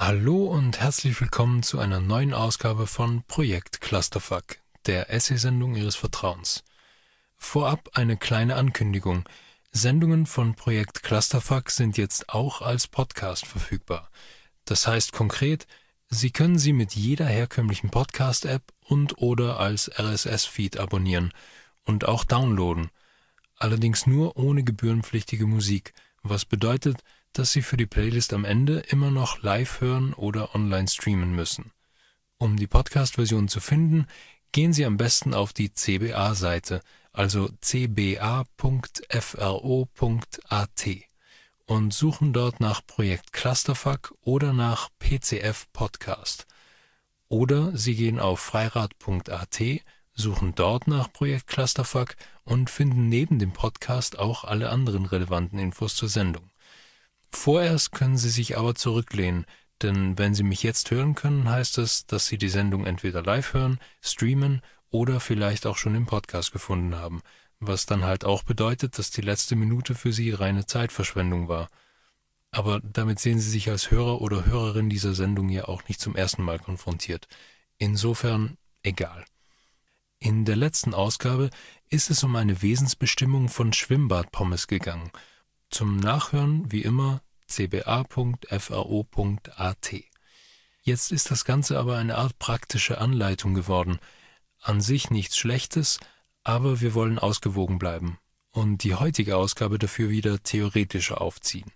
Hallo und herzlich willkommen zu einer neuen Ausgabe von Projekt Clusterfuck, der Essay-Sendung Ihres Vertrauens. Vorab eine kleine Ankündigung. Sendungen von Projekt Clusterfuck sind jetzt auch als Podcast verfügbar. Das heißt konkret, Sie können sie mit jeder herkömmlichen Podcast-App und oder als RSS-Feed abonnieren und auch downloaden. Allerdings nur ohne gebührenpflichtige Musik, was bedeutet, dass Sie für die Playlist am Ende immer noch live hören oder online streamen müssen. Um die Podcast-Version zu finden, gehen Sie am besten auf die CBA-Seite, also cba.fro.at und suchen dort nach Projekt Clusterfuck oder nach PCF Podcast. Oder Sie gehen auf freirad.at, suchen dort nach Projekt Clusterfuck und finden neben dem Podcast auch alle anderen relevanten Infos zur Sendung. Vorerst können Sie sich aber zurücklehnen, denn wenn Sie mich jetzt hören können, heißt es, dass Sie die Sendung entweder live hören, streamen oder vielleicht auch schon im Podcast gefunden haben, was dann halt auch bedeutet, dass die letzte Minute für Sie reine Zeitverschwendung war. Aber damit sehen Sie sich als Hörer oder Hörerin dieser Sendung ja auch nicht zum ersten Mal konfrontiert. Insofern egal. In der letzten Ausgabe ist es um eine Wesensbestimmung von Schwimmbadpommes gegangen. Zum Nachhören wie immer cba.fro.at. Jetzt ist das Ganze aber eine Art praktische Anleitung geworden. An sich nichts Schlechtes, aber wir wollen ausgewogen bleiben und die heutige Ausgabe dafür wieder theoretischer aufziehen.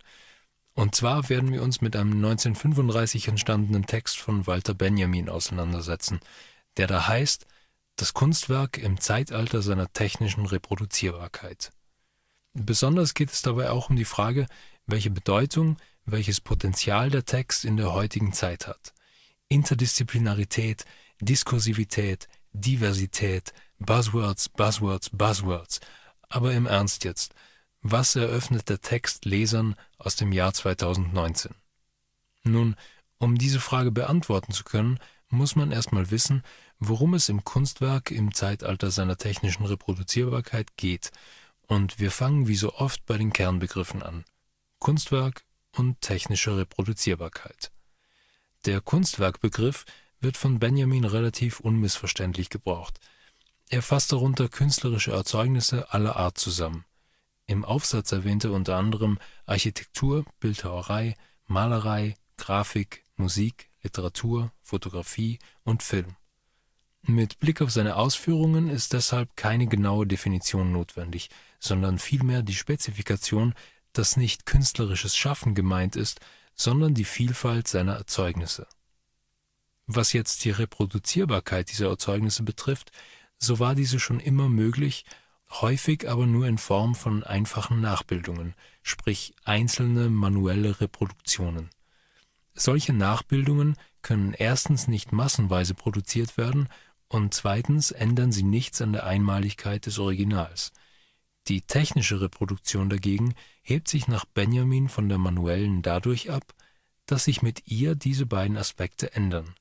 Und zwar werden wir uns mit einem 1935 entstandenen Text von Walter Benjamin auseinandersetzen, der da heißt Das Kunstwerk im Zeitalter seiner technischen Reproduzierbarkeit. Besonders geht es dabei auch um die Frage, welche Bedeutung, welches Potenzial der Text in der heutigen Zeit hat. Interdisziplinarität, Diskursivität, Diversität, Buzzwords, Buzzwords, Buzzwords. Aber im Ernst jetzt, was eröffnet der Text Lesern aus dem Jahr 2019? Nun, um diese Frage beantworten zu können, muss man erstmal wissen, worum es im Kunstwerk im Zeitalter seiner technischen Reproduzierbarkeit geht. Und wir fangen wie so oft bei den Kernbegriffen an. Kunstwerk und technische Reproduzierbarkeit. Der Kunstwerkbegriff wird von Benjamin relativ unmissverständlich gebraucht. Er fasst darunter künstlerische Erzeugnisse aller Art zusammen. Im Aufsatz erwähnt er unter anderem Architektur, Bildhauerei, Malerei, Grafik, Musik, Literatur, Fotografie und Film. Mit Blick auf seine Ausführungen ist deshalb keine genaue Definition notwendig, sondern vielmehr die Spezifikation dass nicht künstlerisches Schaffen gemeint ist, sondern die Vielfalt seiner Erzeugnisse. Was jetzt die Reproduzierbarkeit dieser Erzeugnisse betrifft, so war diese schon immer möglich, häufig aber nur in Form von einfachen Nachbildungen, sprich einzelne manuelle Reproduktionen. Solche Nachbildungen können erstens nicht massenweise produziert werden und zweitens ändern sie nichts an der Einmaligkeit des Originals. Die technische Reproduktion dagegen hebt sich nach Benjamin von der manuellen dadurch ab, dass sich mit ihr diese beiden Aspekte ändern.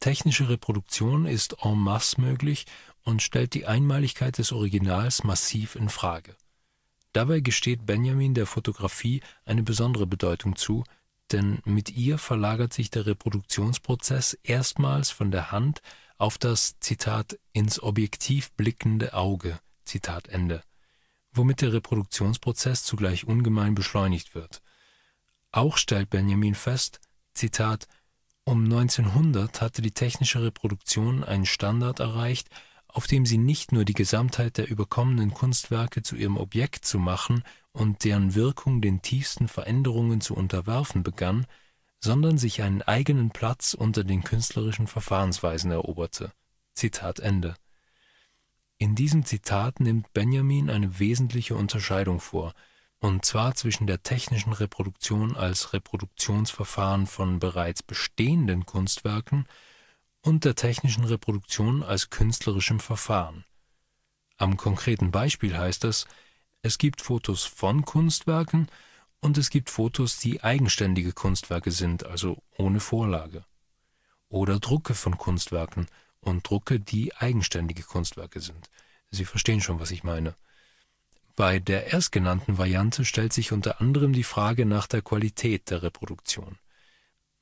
Technische Reproduktion ist en masse möglich und stellt die Einmaligkeit des Originals massiv in Frage. Dabei gesteht Benjamin der Fotografie eine besondere Bedeutung zu, denn mit ihr verlagert sich der Reproduktionsprozess erstmals von der Hand auf das ins Objektiv blickende Auge womit der Reproduktionsprozess zugleich ungemein beschleunigt wird. Auch stellt Benjamin fest, Zitat, um 1900 hatte die technische Reproduktion einen Standard erreicht, auf dem sie nicht nur die Gesamtheit der überkommenen Kunstwerke zu ihrem Objekt zu machen und deren Wirkung den tiefsten Veränderungen zu unterwerfen begann, sondern sich einen eigenen Platz unter den künstlerischen Verfahrensweisen eroberte. Zitat Ende. In diesem Zitat nimmt Benjamin eine wesentliche Unterscheidung vor, und zwar zwischen der technischen Reproduktion als Reproduktionsverfahren von bereits bestehenden Kunstwerken und der technischen Reproduktion als künstlerischem Verfahren. Am konkreten Beispiel heißt es, es gibt Fotos von Kunstwerken und es gibt Fotos, die eigenständige Kunstwerke sind, also ohne Vorlage. Oder Drucke von Kunstwerken und Drucke, die eigenständige Kunstwerke sind. Sie verstehen schon, was ich meine. Bei der erstgenannten Variante stellt sich unter anderem die Frage nach der Qualität der Reproduktion.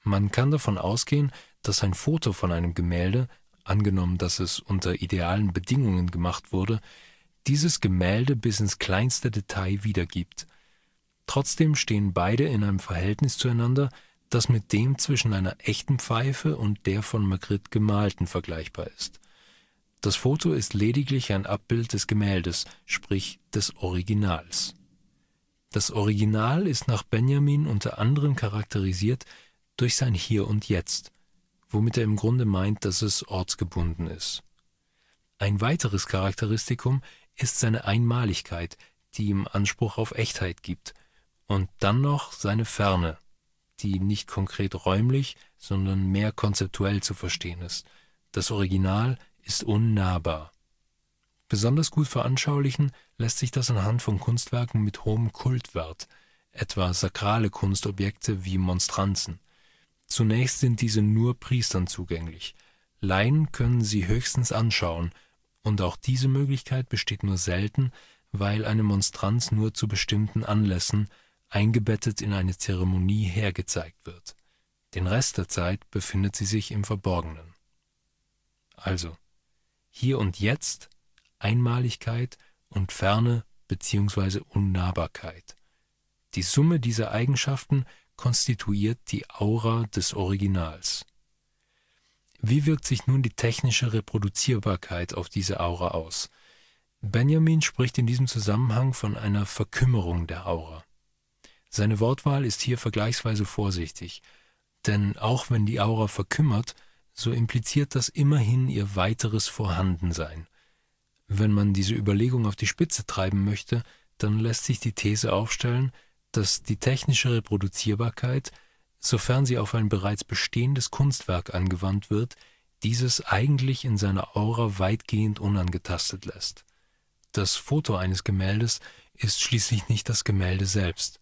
Man kann davon ausgehen, dass ein Foto von einem Gemälde, angenommen, dass es unter idealen Bedingungen gemacht wurde, dieses Gemälde bis ins kleinste Detail wiedergibt. Trotzdem stehen beide in einem Verhältnis zueinander, das mit dem zwischen einer echten Pfeife und der von Magritte gemalten vergleichbar ist. Das Foto ist lediglich ein Abbild des Gemäldes, sprich des Originals. Das Original ist nach Benjamin unter anderem charakterisiert durch sein Hier und Jetzt, womit er im Grunde meint, dass es ortsgebunden ist. Ein weiteres Charakteristikum ist seine Einmaligkeit, die ihm Anspruch auf Echtheit gibt, und dann noch seine Ferne, die nicht konkret räumlich, sondern mehr konzeptuell zu verstehen ist. Das Original ist unnahbar. Besonders gut veranschaulichen lässt sich das anhand von Kunstwerken mit hohem Kultwert, etwa sakrale Kunstobjekte wie Monstranzen. Zunächst sind diese nur Priestern zugänglich. Laien können sie höchstens anschauen, und auch diese Möglichkeit besteht nur selten, weil eine Monstranz nur zu bestimmten Anlässen, eingebettet in eine Zeremonie, hergezeigt wird. Den Rest der Zeit befindet sie sich im Verborgenen. Also, hier und jetzt, Einmaligkeit und Ferne bzw. Unnahbarkeit. Die Summe dieser Eigenschaften konstituiert die Aura des Originals. Wie wirkt sich nun die technische Reproduzierbarkeit auf diese Aura aus? Benjamin spricht in diesem Zusammenhang von einer Verkümmerung der Aura. Seine Wortwahl ist hier vergleichsweise vorsichtig, denn auch wenn die Aura verkümmert, so impliziert das immerhin ihr weiteres Vorhandensein. Wenn man diese Überlegung auf die Spitze treiben möchte, dann lässt sich die These aufstellen, dass die technische Reproduzierbarkeit, sofern sie auf ein bereits bestehendes Kunstwerk angewandt wird, dieses eigentlich in seiner Aura weitgehend unangetastet lässt. Das Foto eines Gemäldes ist schließlich nicht das Gemälde selbst.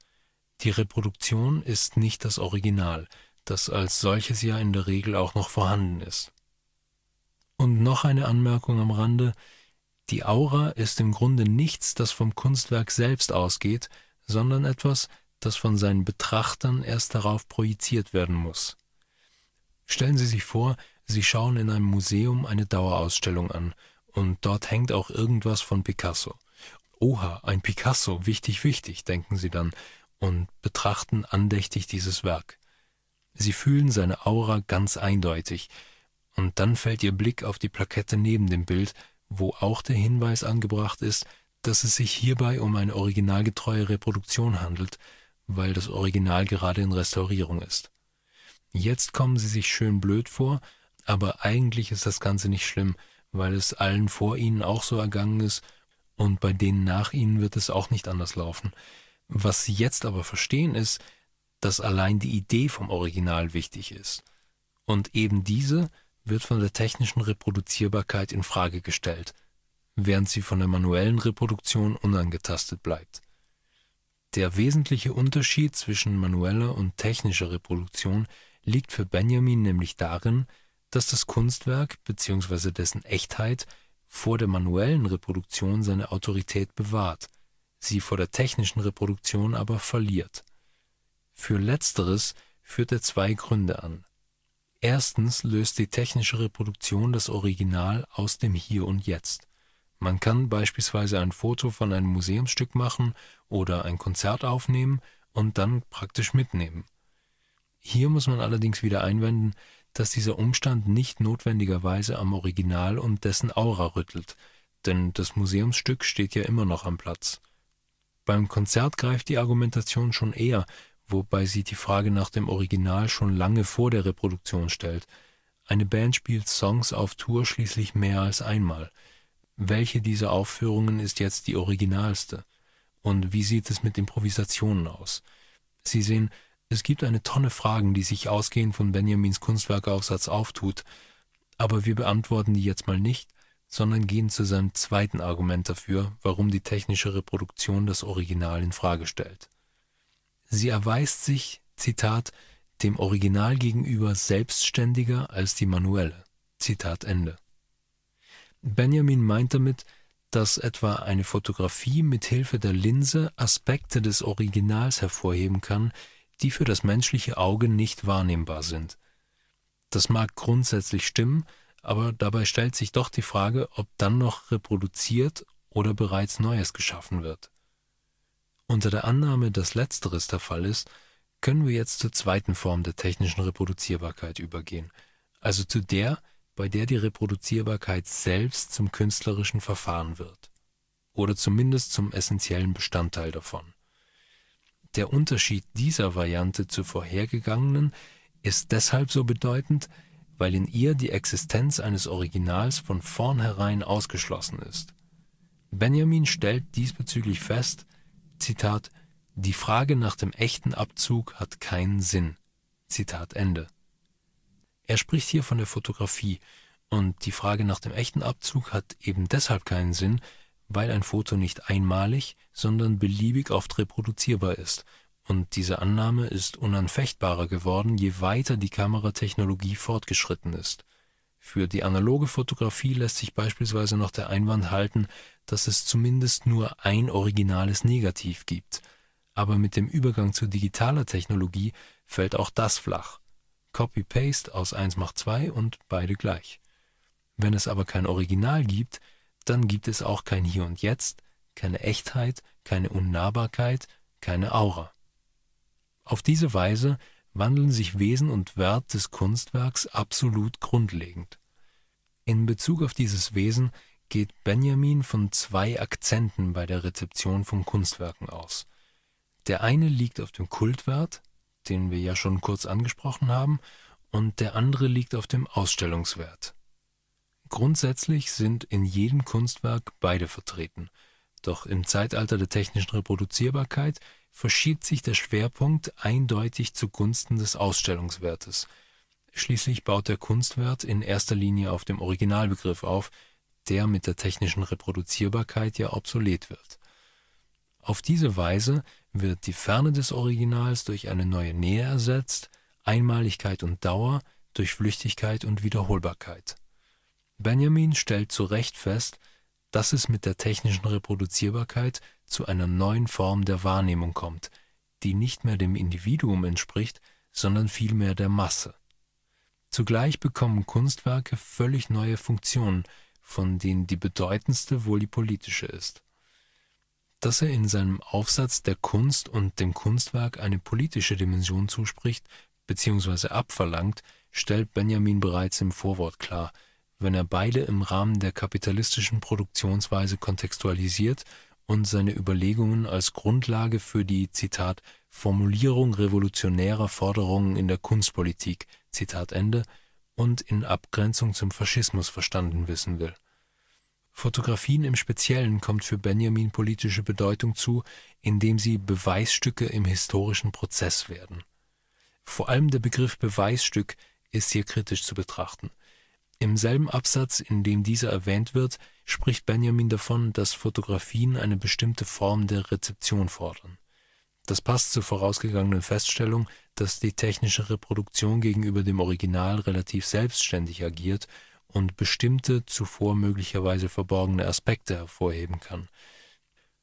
Die Reproduktion ist nicht das Original, das als solches ja in der Regel auch noch vorhanden ist. Und noch eine Anmerkung am Rande, die Aura ist im Grunde nichts, das vom Kunstwerk selbst ausgeht, sondern etwas, das von seinen Betrachtern erst darauf projiziert werden muss. Stellen Sie sich vor, Sie schauen in einem Museum eine Dauerausstellung an, und dort hängt auch irgendwas von Picasso. Oha, ein Picasso, wichtig, wichtig, denken Sie dann, und betrachten andächtig dieses Werk. Sie fühlen seine Aura ganz eindeutig, und dann fällt Ihr Blick auf die Plakette neben dem Bild, wo auch der Hinweis angebracht ist, dass es sich hierbei um eine originalgetreue Reproduktion handelt, weil das Original gerade in Restaurierung ist. Jetzt kommen Sie sich schön blöd vor, aber eigentlich ist das Ganze nicht schlimm, weil es allen vor Ihnen auch so ergangen ist und bei denen nach Ihnen wird es auch nicht anders laufen. Was Sie jetzt aber verstehen ist, dass allein die Idee vom Original wichtig ist. Und eben diese wird von der technischen Reproduzierbarkeit in Frage gestellt, während sie von der manuellen Reproduktion unangetastet bleibt. Der wesentliche Unterschied zwischen manueller und technischer Reproduktion liegt für Benjamin nämlich darin, dass das Kunstwerk bzw. dessen Echtheit vor der manuellen Reproduktion seine Autorität bewahrt, sie vor der technischen Reproduktion aber verliert. Für letzteres führt er zwei Gründe an. Erstens löst die technische Reproduktion das Original aus dem Hier und Jetzt. Man kann beispielsweise ein Foto von einem Museumsstück machen oder ein Konzert aufnehmen und dann praktisch mitnehmen. Hier muss man allerdings wieder einwenden, dass dieser Umstand nicht notwendigerweise am Original und dessen Aura rüttelt, denn das Museumsstück steht ja immer noch am Platz. Beim Konzert greift die Argumentation schon eher, wobei sie die Frage nach dem Original schon lange vor der Reproduktion stellt. Eine Band spielt Songs auf Tour schließlich mehr als einmal. Welche dieser Aufführungen ist jetzt die originalste? Und wie sieht es mit Improvisationen aus? Sie sehen, es gibt eine Tonne Fragen, die sich ausgehend von Benjamins Kunstwerkaufsatz auftut, aber wir beantworten die jetzt mal nicht, sondern gehen zu seinem zweiten Argument dafür, warum die technische Reproduktion das Original in Frage stellt. Sie erweist sich, Zitat, dem Original gegenüber selbstständiger als die manuelle. Zitat Ende. Benjamin meint damit, dass etwa eine Fotografie mit Hilfe der Linse Aspekte des Originals hervorheben kann, die für das menschliche Auge nicht wahrnehmbar sind. Das mag grundsätzlich stimmen, aber dabei stellt sich doch die Frage, ob dann noch reproduziert oder bereits Neues geschaffen wird. Unter der Annahme, dass letzteres der Fall ist, können wir jetzt zur zweiten Form der technischen Reproduzierbarkeit übergehen, also zu der, bei der die Reproduzierbarkeit selbst zum künstlerischen Verfahren wird oder zumindest zum essentiellen Bestandteil davon. Der Unterschied dieser Variante zur vorhergegangenen ist deshalb so bedeutend, weil in ihr die Existenz eines Originals von vornherein ausgeschlossen ist. Benjamin stellt diesbezüglich fest, Zitat, die Frage nach dem echten Abzug hat keinen Sinn. Zitat Ende. Er spricht hier von der Fotografie, und die Frage nach dem echten Abzug hat eben deshalb keinen Sinn, weil ein Foto nicht einmalig, sondern beliebig oft reproduzierbar ist und diese Annahme ist unanfechtbarer geworden, je weiter die Kameratechnologie fortgeschritten ist. Für die analoge Fotografie lässt sich beispielsweise noch der Einwand halten, dass es zumindest nur ein originales Negativ gibt. Aber mit dem Übergang zu digitaler Technologie fällt auch das flach. Copy-Paste aus 1 macht 2 und beide gleich. Wenn es aber kein Original gibt, dann gibt es auch kein Hier und Jetzt, keine Echtheit, keine Unnahbarkeit, keine Aura. Auf diese Weise wandeln sich Wesen und Wert des Kunstwerks absolut grundlegend. In Bezug auf dieses Wesen geht Benjamin von zwei Akzenten bei der Rezeption von Kunstwerken aus. Der eine liegt auf dem Kultwert, den wir ja schon kurz angesprochen haben, und der andere liegt auf dem Ausstellungswert. Grundsätzlich sind in jedem Kunstwerk beide vertreten, doch im Zeitalter der technischen Reproduzierbarkeit verschiebt sich der Schwerpunkt eindeutig zugunsten des Ausstellungswertes. Schließlich baut der Kunstwert in erster Linie auf dem Originalbegriff auf, der mit der technischen Reproduzierbarkeit ja obsolet wird. Auf diese Weise wird die Ferne des Originals durch eine neue Nähe ersetzt, Einmaligkeit und Dauer durch Flüchtigkeit und Wiederholbarkeit. Benjamin stellt zu Recht fest, dass es mit der technischen Reproduzierbarkeit zu einer neuen Form der Wahrnehmung kommt, die nicht mehr dem Individuum entspricht, sondern vielmehr der Masse. Zugleich bekommen Kunstwerke völlig neue Funktionen, von denen die bedeutendste wohl die politische ist. Dass er in seinem Aufsatz der Kunst und dem Kunstwerk eine politische Dimension zuspricht bzw. abverlangt, stellt Benjamin bereits im Vorwort klar – wenn er beide im Rahmen der kapitalistischen Produktionsweise kontextualisiert und seine Überlegungen als Grundlage für die Zitat Formulierung revolutionärer Forderungen in der Kunstpolitik Zitat Ende und in Abgrenzung zum Faschismus verstanden wissen will. Fotografien im Speziellen kommt für Benjamin politische Bedeutung zu, indem sie Beweisstücke im historischen Prozess werden. Vor allem der Begriff Beweisstück ist hier kritisch zu betrachten im selben Absatz, in dem dieser erwähnt wird, spricht Benjamin davon, dass Fotografien eine bestimmte Form der Rezeption fordern. Das passt zur vorausgegangenen Feststellung, dass die technische Reproduktion gegenüber dem Original relativ selbstständig agiert und bestimmte, zuvor möglicherweise verborgene Aspekte hervorheben kann.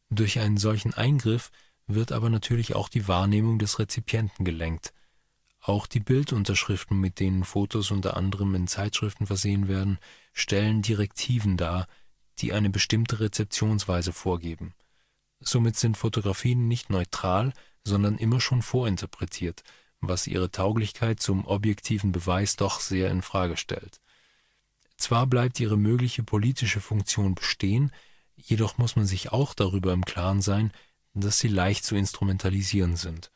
Durch einen solchen Eingriff wird aber natürlich auch die Wahrnehmung des Rezipienten gelenkt – auch die Bildunterschriften, mit denen Fotos unter anderem in Zeitschriften versehen werden, stellen Direktiven dar, die eine bestimmte Rezeptionsweise vorgeben. Somit sind Fotografien nicht neutral, sondern immer schon vorinterpretiert, was ihre Tauglichkeit zum objektiven Beweis doch sehr in Frage stellt. Zwar bleibt ihre mögliche politische Funktion bestehen, jedoch muss man sich auch darüber im Klaren sein, dass sie leicht zu instrumentalisieren sind.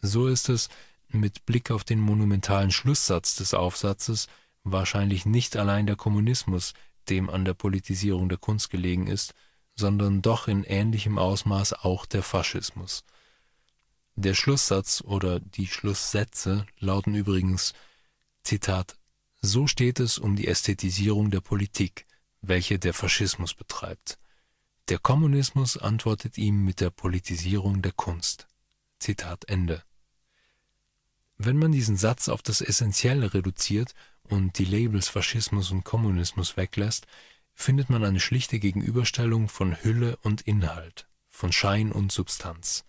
So ist es, mit Blick auf den monumentalen Schlusssatz des Aufsatzes wahrscheinlich nicht allein der Kommunismus, dem an der Politisierung der Kunst gelegen ist, sondern doch in ähnlichem Ausmaß auch der Faschismus. Der Schlusssatz oder die Schlusssätze lauten übrigens Zitat So steht es um die Ästhetisierung der Politik, welche der Faschismus betreibt. Der Kommunismus antwortet ihm mit der Politisierung der Kunst. Zitat Ende. Wenn man diesen Satz auf das Essentielle reduziert und die Labels Faschismus und Kommunismus weglässt, findet man eine schlichte Gegenüberstellung von Hülle und Inhalt, von Schein und Substanz.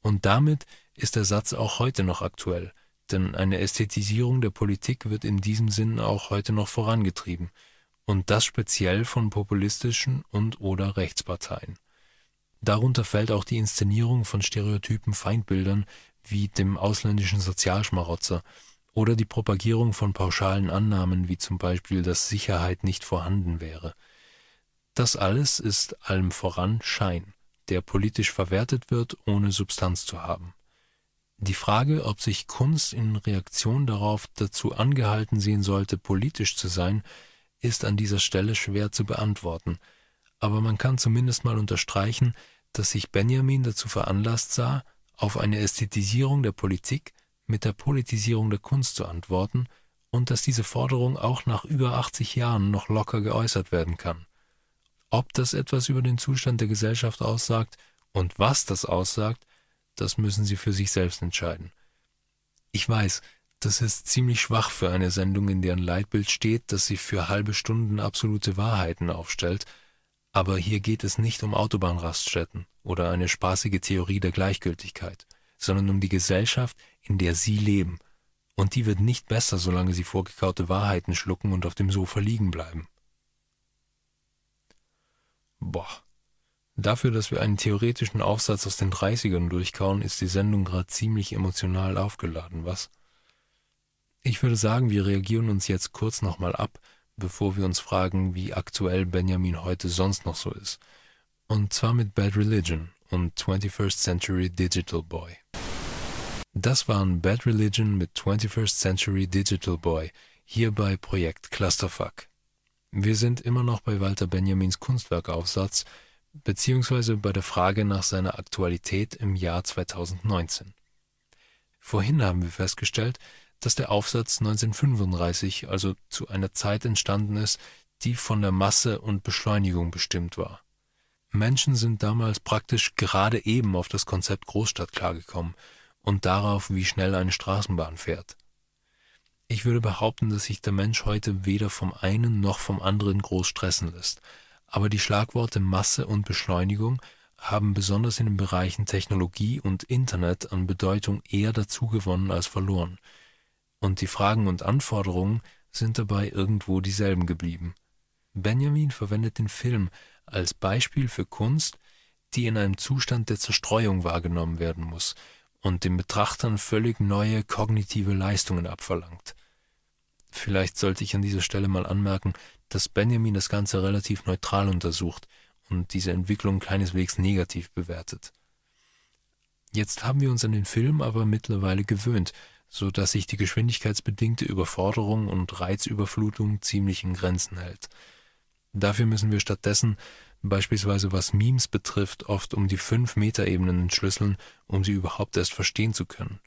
Und damit ist der Satz auch heute noch aktuell, denn eine Ästhetisierung der Politik wird in diesem Sinn auch heute noch vorangetrieben, und das speziell von populistischen und oder Rechtsparteien. Darunter fällt auch die Inszenierung von stereotypen Feindbildern wie dem ausländischen Sozialschmarotzer oder die Propagierung von pauschalen Annahmen wie zum Beispiel, dass Sicherheit nicht vorhanden wäre. Das alles ist allem voran Schein, der politisch verwertet wird, ohne Substanz zu haben. Die Frage, ob sich Kunst in Reaktion darauf dazu angehalten sehen sollte, politisch zu sein, ist an dieser Stelle schwer zu beantworten, aber man kann zumindest mal unterstreichen, dass sich Benjamin dazu veranlasst sah, auf eine Ästhetisierung der Politik mit der Politisierung der Kunst zu antworten und dass diese Forderung auch nach über 80 Jahren noch locker geäußert werden kann. Ob das etwas über den Zustand der Gesellschaft aussagt und was das aussagt, das müssen Sie für sich selbst entscheiden. Ich weiß, das ist ziemlich schwach für eine Sendung, in deren Leitbild steht, dass sie für halbe Stunden absolute Wahrheiten aufstellt, aber hier geht es nicht um Autobahnraststätten oder eine spaßige Theorie der Gleichgültigkeit, sondern um die Gesellschaft, in der Sie leben, und die wird nicht besser, solange Sie vorgekaute Wahrheiten schlucken und auf dem Sofa liegen bleiben. Boah. Dafür, dass wir einen theoretischen Aufsatz aus den 30ern durchkauen, ist die Sendung gerade ziemlich emotional aufgeladen, was? Ich würde sagen, wir reagieren uns jetzt kurz nochmal ab, bevor wir uns fragen, wie aktuell Benjamin heute sonst noch so ist. Und zwar mit Bad Religion und 21st Century Digital Boy. Das waren Bad Religion mit 21st Century Digital Boy hier bei Projekt Clusterfuck. Wir sind immer noch bei Walter Benjamins Kunstwerkaufsatz, beziehungsweise bei der Frage nach seiner Aktualität im Jahr 2019. Vorhin haben wir festgestellt, dass der Aufsatz 1935 also zu einer Zeit entstanden ist, die von der Masse und Beschleunigung bestimmt war. Menschen sind damals praktisch gerade eben auf das Konzept Großstadt klargekommen und darauf, wie schnell eine Straßenbahn fährt. Ich würde behaupten, dass sich der Mensch heute weder vom einen noch vom anderen groß stressen lässt, aber die Schlagworte Masse und Beschleunigung haben besonders in den Bereichen Technologie und Internet an Bedeutung eher dazugewonnen als verloren, und die Fragen und Anforderungen sind dabei irgendwo dieselben geblieben. Benjamin verwendet den Film als Beispiel für Kunst, die in einem Zustand der Zerstreuung wahrgenommen werden muss und den Betrachtern völlig neue kognitive Leistungen abverlangt. Vielleicht sollte ich an dieser Stelle mal anmerken, dass Benjamin das Ganze relativ neutral untersucht und diese Entwicklung keineswegs negativ bewertet. Jetzt haben wir uns an den Film aber mittlerweile gewöhnt, so dass sich die geschwindigkeitsbedingte Überforderung und Reizüberflutung ziemlich in Grenzen hält. Dafür müssen wir stattdessen beispielsweise was Memes betrifft, oft um die fünf Metaebenen entschlüsseln, um sie überhaupt erst verstehen zu können.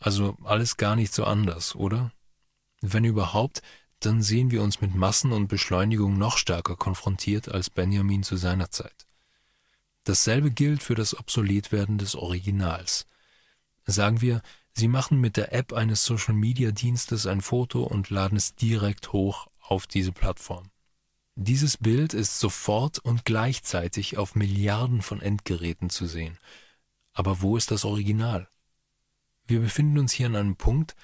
Also alles gar nicht so anders, oder? Wenn überhaupt, dann sehen wir uns mit Massen und Beschleunigung noch stärker konfrontiert als Benjamin zu seiner Zeit. Dasselbe gilt für das Obsoletwerden des Originals. Sagen wir, Sie machen mit der App eines Social-Media-Dienstes ein Foto und laden es direkt hoch auf diese Plattform. Dieses Bild ist sofort und gleichzeitig auf Milliarden von Endgeräten zu sehen. Aber wo ist das Original? Wir befinden uns hier an einem Punkt,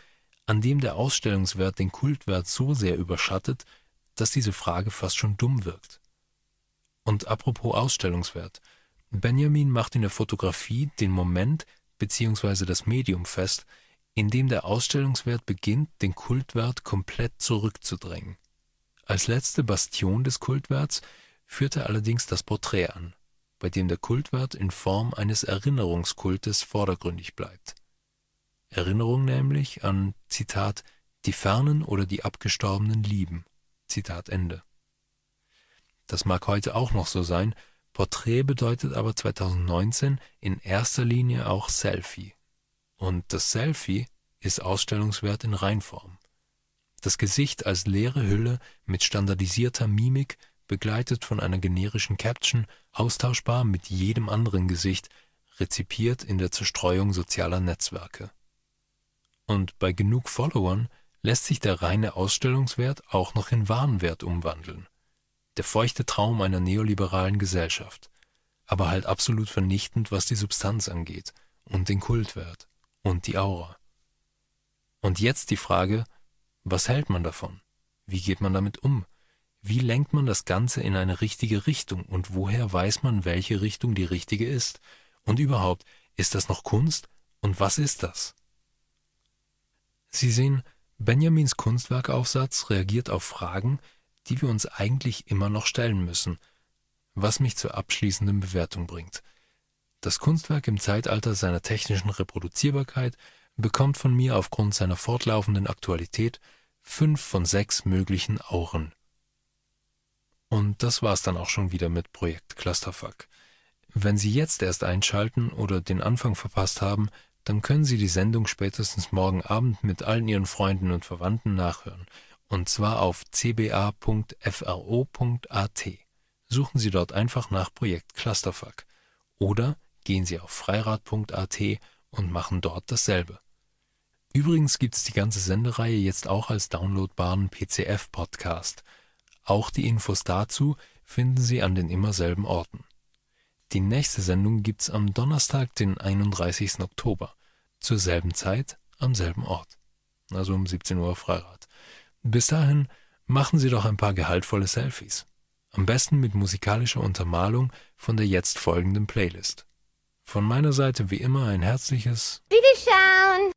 an dem der Ausstellungswert den Kultwert so sehr überschattet, dass diese Frage fast schon dumm wirkt. Und apropos Ausstellungswert. Benjamin macht in der Fotografie den Moment bzw. das Medium fest, in dem der Ausstellungswert beginnt, den Kultwert komplett zurückzudrängen. Als letzte Bastion des Kultwerts führt er allerdings das Porträt an, bei dem der Kultwert in Form eines Erinnerungskultes vordergründig bleibt. Erinnerung nämlich an, die fernen oder die abgestorbenen lieben. Das mag heute auch noch so sein, Porträt bedeutet aber 2019 in erster Linie auch Selfie. Und das Selfie ist Ausstellungswert in Reinform. Das Gesicht als leere Hülle mit standardisierter Mimik, begleitet von einer generischen Caption, austauschbar mit jedem anderen Gesicht, rezipiert in der Zerstreuung sozialer Netzwerke. Und bei genug Followern lässt sich der reine Ausstellungswert auch noch in Warenwert umwandeln. Der feuchte Traum einer neoliberalen Gesellschaft, aber halt absolut vernichtend, was die Substanz angeht und den Kultwert. und die Aura. Und jetzt die Frage, was hält man davon? Wie geht man damit um? Wie lenkt man das Ganze in eine richtige Richtung und woher weiß man, welche Richtung die richtige ist? Und überhaupt, ist das noch Kunst und was ist das? Sie sehen, Benjamins Kunstwerkaufsatz reagiert auf Fragen, die wir uns eigentlich immer noch stellen müssen, was mich zur abschließenden Bewertung bringt. Das Kunstwerk im Zeitalter seiner technischen Reproduzierbarkeit bekommt von mir aufgrund seiner fortlaufenden Aktualität fünf von sechs möglichen Auren. Und das war's dann auch schon wieder mit Projekt Clusterfuck. Wenn Sie jetzt erst einschalten oder den Anfang verpasst haben, dann können Sie die Sendung spätestens morgen Abend mit allen Ihren Freunden und Verwandten nachhören, und zwar auf cba.fro.at. Suchen Sie dort einfach nach Projekt Clusterfuck oder gehen Sie auf freirad.at und machen dort dasselbe. Übrigens gibt's die ganze Sendereihe jetzt auch als downloadbaren PCF-Podcast. Auch die Infos dazu finden Sie an den immer selben Orten. Die nächste Sendung gibt's am Donnerstag, den 31. Oktober, zur selben Zeit, am selben Ort. Also um 17 Uhr Freirad. Bis dahin machen Sie doch ein paar gehaltvolle Selfies. Am besten mit musikalischer Untermalung von der jetzt folgenden Playlist. Von meiner Seite wie immer ein herzliches Wiederschauen!